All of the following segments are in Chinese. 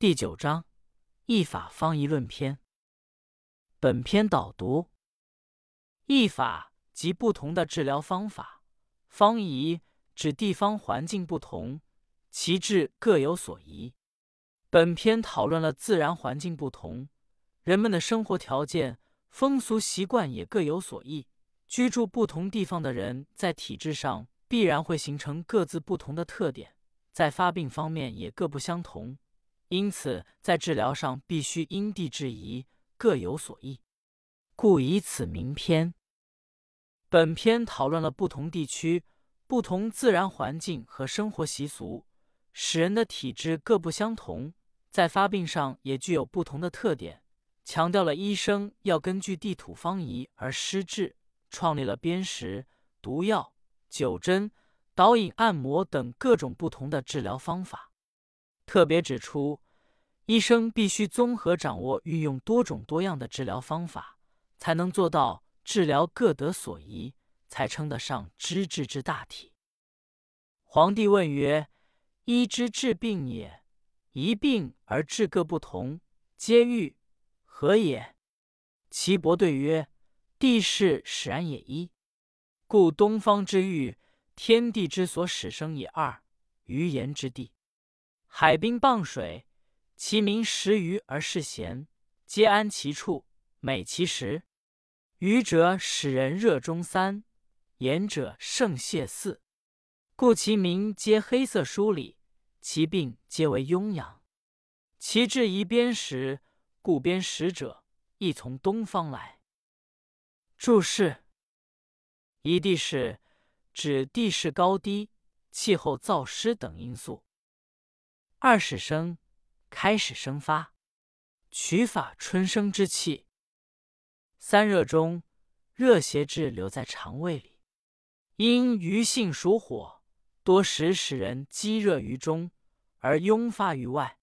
第九章易法方仪论篇。本篇导读：易法即不同的治疗方法，方仪指地方环境不同，其治各有所宜。本篇讨论了自然环境不同，人们的生活条件、风俗习惯也各有所异。居住不同地方的人，在体质上必然会形成各自不同的特点，在发病方面也各不相同。因此，在治疗上必须因地制宜，各有所异，故以此名篇。本篇讨论了不同地区、不同自然环境和生活习俗，使人的体质各不相同，在发病上也具有不同的特点，强调了医生要根据地土方仪而施治，创立了砭石、毒药、灸针、导引、按摩等各种不同的治疗方法。特别指出，医生必须综合掌握、运用多种多样的治疗方法，才能做到治疗各得所宜，才称得上知治之大体。皇帝问曰：“医之治病也，一病而治各不同，皆欲何也？”岐伯对曰：“地势使然也一，故东方之欲，天地之所始生也二，于言之地。”海滨傍水，其民食鱼而嗜咸，皆安其处，美其食。鱼者使人热中三，盐者胜泻四，故其民皆黑色疏里，其病皆为痈疡。其治宜砭石，故砭石者亦从东方来。注释：宜地势，指地势高低、气候燥湿等因素。二始生，开始生发，取法春生之气。三热中，热邪滞留在肠胃里。因鱼性属火，多时使人积热于中，而壅发于外。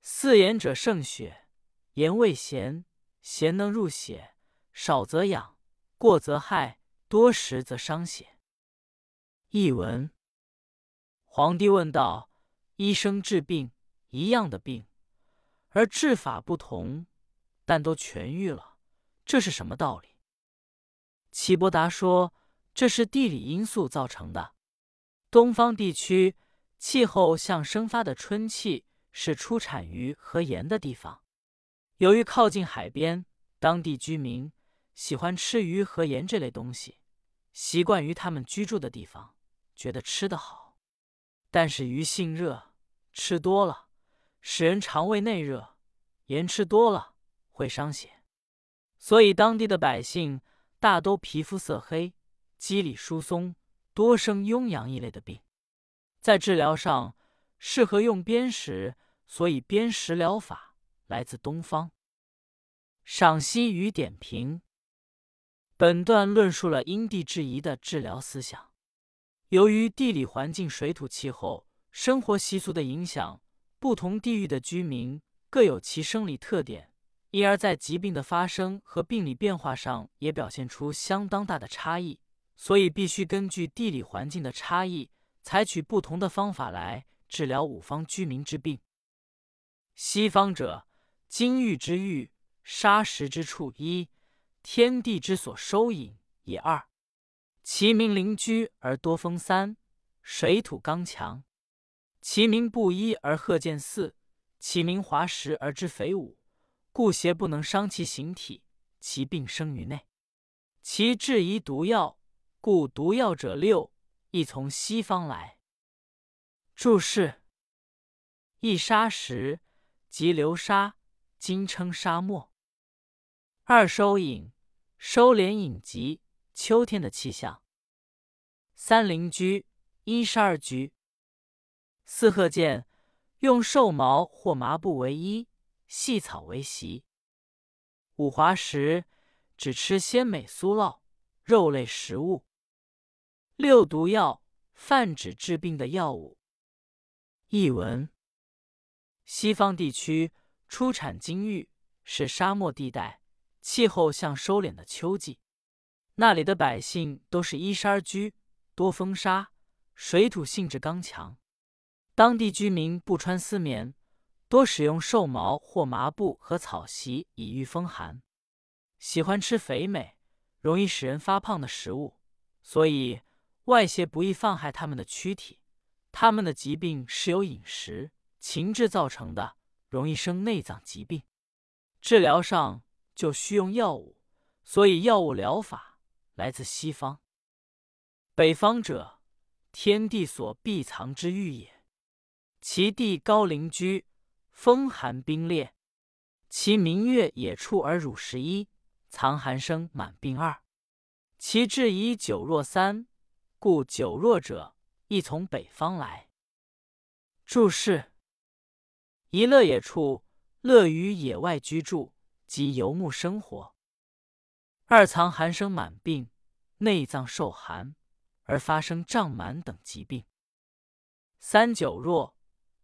四盐者胜血，盐味咸，咸能入血，少则养，过则害，多食则伤血。译文：皇帝问道。医生治病一样的病，而治法不同，但都痊愈了，这是什么道理？齐伯达说：“这是地理因素造成的。东方地区气候像生发的春气，是出产鱼和盐的地方。由于靠近海边，当地居民喜欢吃鱼和盐这类东西，习惯于他们居住的地方，觉得吃得好。但是鱼性热。”吃多了，使人肠胃内热；盐吃多了会伤血，所以当地的百姓大都皮肤色黑、肌理疏松，多生痈疡一类的病。在治疗上适合用砭石，所以砭石疗法来自东方。赏析与点评：本段论述了因地制宜的治疗思想。由于地理环境、水土气候。生活习俗的影响，不同地域的居民各有其生理特点，因而，在疾病的发生和病理变化上也表现出相当大的差异。所以，必须根据地理环境的差异，采取不同的方法来治疗五方居民之病。西方者，金玉之玉，砂石之处一，天地之所收引也二，其民邻居而多风三，水土刚强。其名不一而贺见四，其名华实而知肥五，故邪不能伤其形体，其病生于内。其治宜毒药，故毒药者六，亦从西方来。注释：一沙石，即流沙，今称沙漠。二收引，收敛隐疾，秋天的气象。三邻居，一十二居。四鹤剑，用兽毛或麻布为衣，细草为席。五华石，只吃鲜美酥酪、肉类食物。六毒药，泛指治病的药物。译文：西方地区出产金玉，是沙漠地带，气候像收敛的秋季。那里的百姓都是依山居，多风沙，水土性质刚强。当地居民不穿丝棉，多使用兽毛或麻布和草席以御风寒。喜欢吃肥美、容易使人发胖的食物，所以外邪不易犯害他们的躯体。他们的疾病是由饮食、情志造成的，容易生内脏疾病。治疗上就需用药物，所以药物疗法来自西方。北方者，天地所必藏之域也。其地高陵居，风寒冰冽。其明月野处而乳十一，藏寒生满病二。其志以久弱三，故久弱者亦从北方来。注释：一乐野处，乐于野外居住及游牧生活。二藏寒生满病，内脏受寒。而发生胀满等疾病。三九弱，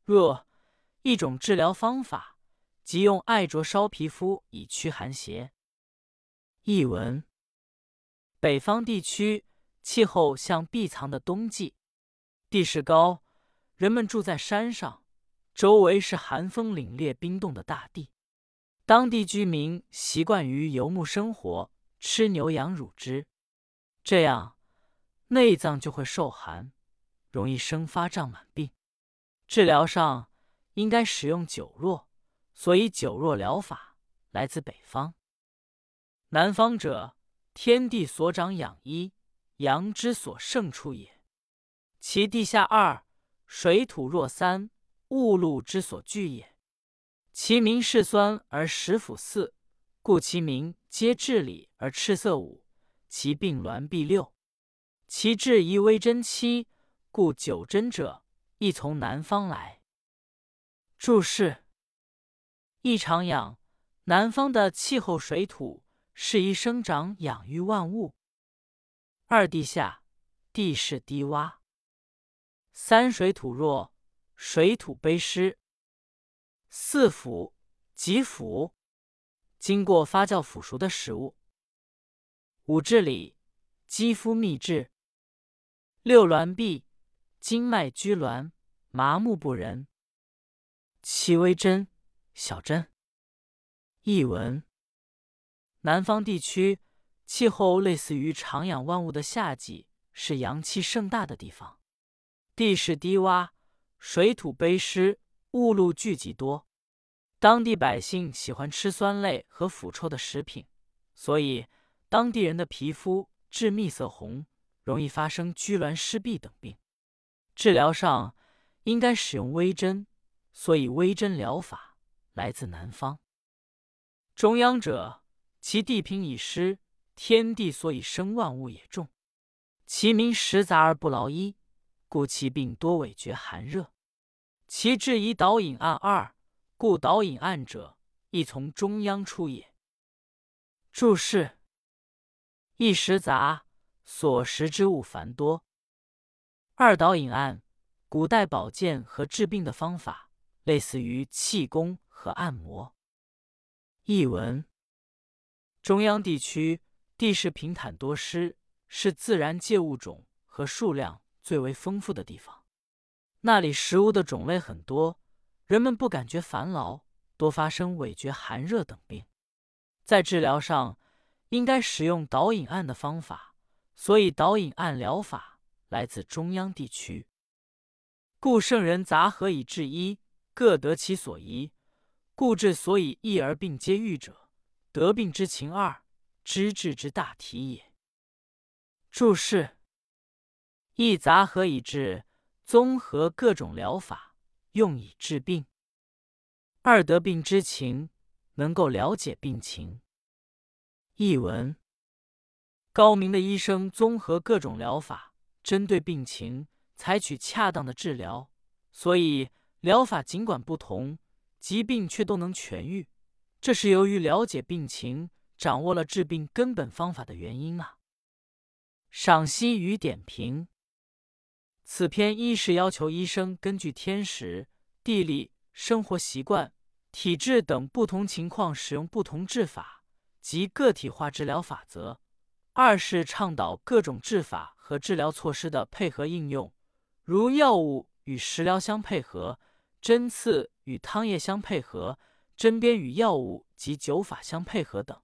若一种治疗方法，即用艾灼烧皮肤以驱寒邪。译文：北方地区气候像闭藏的冬季，地势高，人们住在山上，周围是寒风凛冽、冰冻的大地。当地居民习惯于游牧生活，吃牛羊乳汁，这样。内脏就会受寒，容易生发胀满病。治疗上应该使用九络，所以九络疗法来自北方。南方者，天地所长养一，阳之所盛处也。其地下二，水土若三，物露之所聚也。其名是酸而食腐四，故其名皆治理而赤色五。其病挛痹六。其治宜微针七，故九针者亦从南方来。注释：异常养，南方的气候水土适宜生长养育万物。二地下，地势低洼。三水土弱，水土卑湿。四腐，即腐，经过发酵腐熟的食物。五治理，肌肤密制。六挛痹，经脉拘挛，麻木不仁。戚微针，小针。译文：南方地区气候类似于长养万物的夏季，是阳气盛大的地方。地势低洼，水土卑湿，雾露聚集多。当地百姓喜欢吃酸类和腐臭的食品，所以当地人的皮肤致密色红。容易发生拘挛湿痹等病，治疗上应该使用微针，所以微针疗法来自南方。中央者，其地平以湿，天地所以生万物也重，其名食杂而不劳衣，故其病多委绝寒热。其治以导引按二，故导引按者亦从中央出也。注释：一食杂。所食之物繁多。二导引按，古代保健和治病的方法，类似于气功和按摩。译文：中央地区地势平坦多湿，是自然界物种和数量最为丰富的地方。那里食物的种类很多，人们不感觉烦劳，多发生痿厥、寒热等病。在治疗上，应该使用导引按的方法。所以导引按疗法来自中央地区，故圣人杂合以治一，各得其所宜。故治所以异而并皆愈者，得病之情二，知治之大体也。注释：一杂合以治，综合各种疗法，用以治病；二得病之情，能够了解病情。译文。高明的医生综合各种疗法，针对病情采取恰当的治疗，所以疗法尽管不同，疾病却都能痊愈。这是由于了解病情，掌握了治病根本方法的原因啊。赏析与点评：此篇一是要求医生根据天时、地利、生活习惯、体质等不同情况，使用不同治法及个体化治疗法则。二是倡导各种治法和治疗措施的配合应用，如药物与食疗相配合，针刺与汤液相配合，针砭与药物及灸法相配合等。